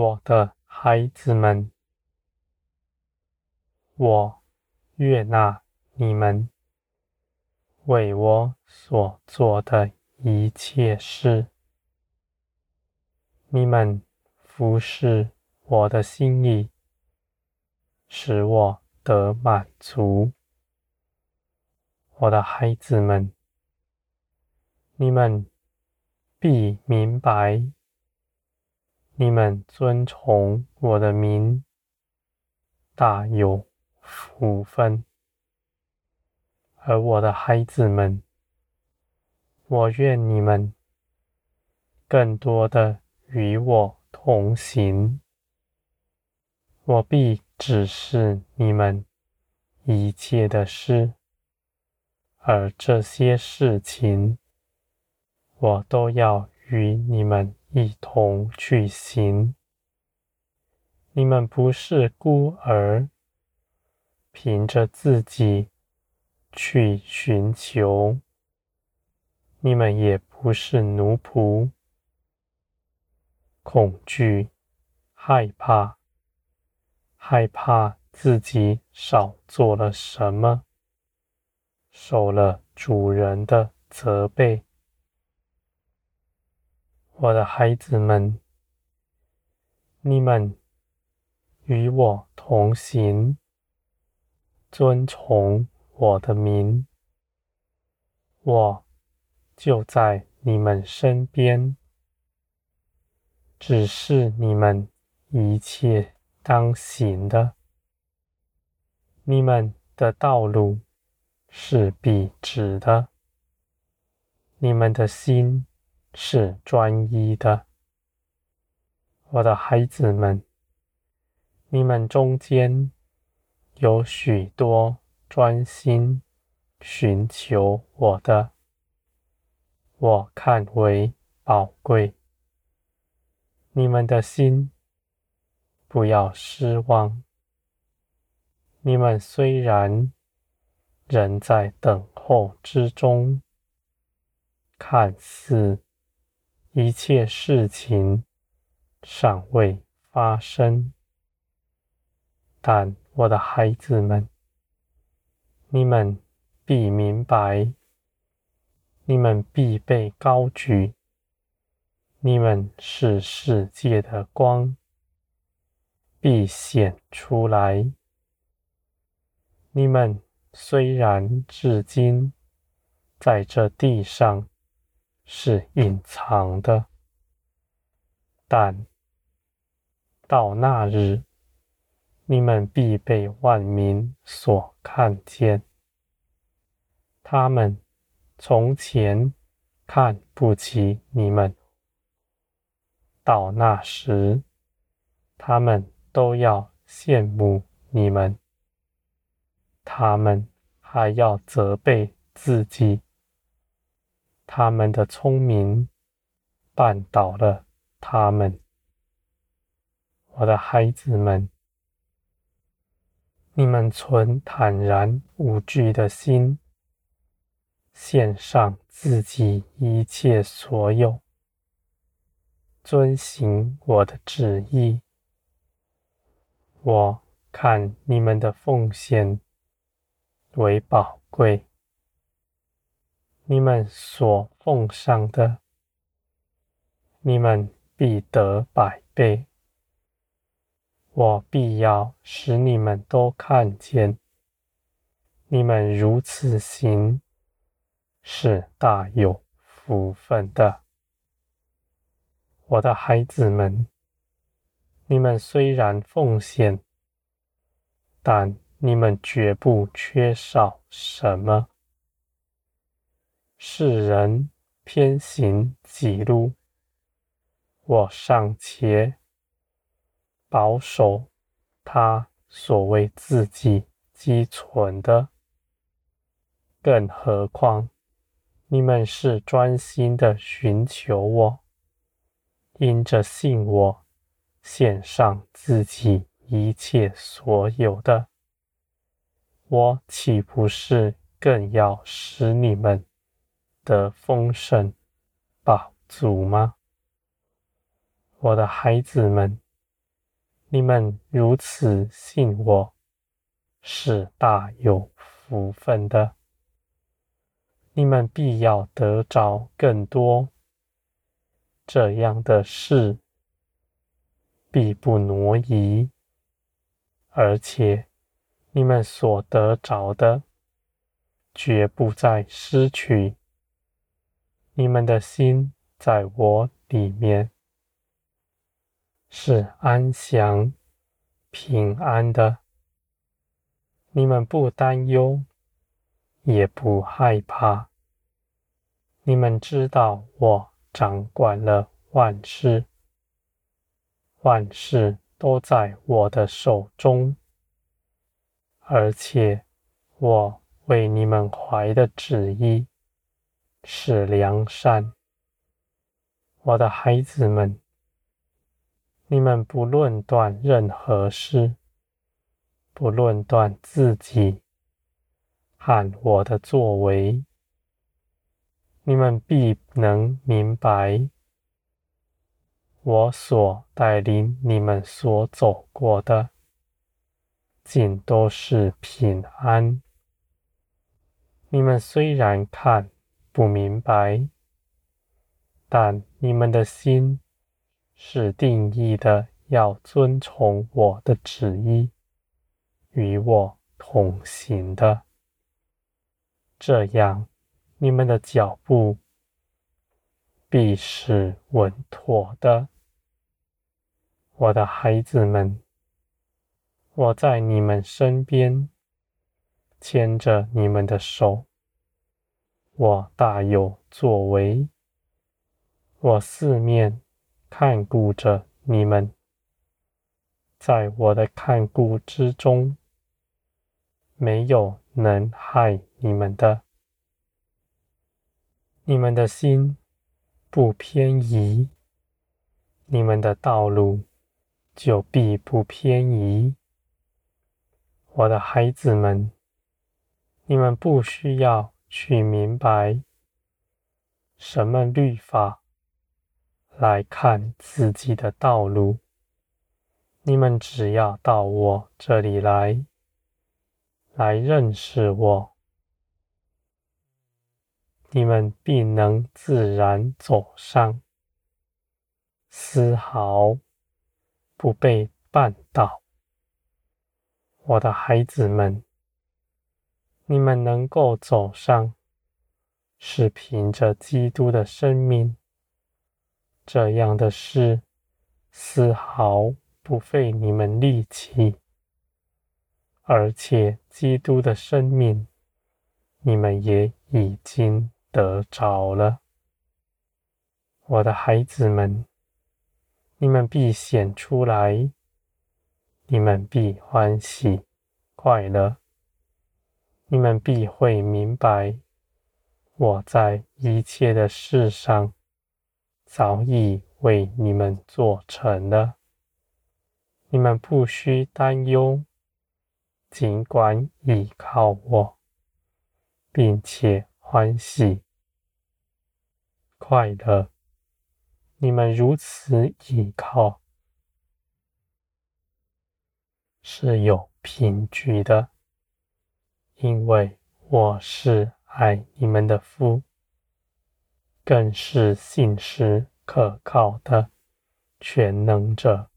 我的孩子们，我悦纳你们为我所做的一切事。你们服侍我的心意，使我得满足。我的孩子们，你们必明白。你们遵从我的名，大有福分。而我的孩子们，我愿你们更多的与我同行。我必指示你们一切的事，而这些事情，我都要与你们。一同去行。你们不是孤儿，凭着自己去寻求；你们也不是奴仆，恐惧、害怕，害怕自己少做了什么，受了主人的责备。我的孩子们，你们与我同行，遵从我的名，我就在你们身边，指示你们一切当行的。你们的道路是笔直的，你们的心。是专一的，我的孩子们，你们中间有许多专心寻求我的，我看为宝贵。你们的心不要失望。你们虽然仍在等候之中，看似。一切事情尚未发生，但我的孩子们，你们必明白，你们必被高举，你们是世界的光，必显出来。你们虽然至今在这地上，是隐藏的，但到那日，你们必被万民所看见。他们从前看不起你们，到那时，他们都要羡慕你们。他们还要责备自己。他们的聪明绊倒了他们，我的孩子们，你们存坦然无惧的心，献上自己一切所有，遵行我的旨意。我看你们的奉献为宝贵。你们所奉上的，你们必得百倍。我必要使你们都看见，你们如此行，是大有福分的。我的孩子们，你们虽然奉献，但你们绝不缺少什么。世人偏行己路，我尚且保守他所谓自己积存的，更何况你们是专心的寻求我，因着信我，献上自己一切所有的，我岂不是更要使你们的丰盛宝足吗？我的孩子们，你们如此信我，是大有福分的。你们必要得着更多，这样的事必不挪移，而且你们所得着的，绝不再失去。你们的心在我里面。是安详、平安的，你们不担忧，也不害怕。你们知道我掌管了万事，万事都在我的手中，而且我为你们怀的旨意是良善，我的孩子们。你们不论断任何事，不论断自己和我的作为，你们必能明白，我所带领你们所走过的，尽都是平安。你们虽然看不明白，但你们的心。是定义的，要遵从我的旨意，与我同行的，这样你们的脚步必是稳妥的。我的孩子们，我在你们身边，牵着你们的手，我大有作为，我四面。看顾着你们，在我的看顾之中，没有能害你们的。你们的心不偏移，你们的道路就必不偏移。我的孩子们，你们不需要去明白什么律法。来看自己的道路，你们只要到我这里来，来认识我，你们必能自然走上，丝毫不被绊倒。我的孩子们，你们能够走上，是凭着基督的生命。这样的事丝毫不费你们力气，而且基督的生命，你们也已经得着了。我的孩子们，你们必显出来，你们必欢喜快乐，你们必会明白，我在一切的事上。早已为你们做成了，你们不需担忧，尽管倚靠我，并且欢喜快乐。你们如此倚靠，是有凭据的，因为我是爱你们的夫。更是信实可靠的全能者。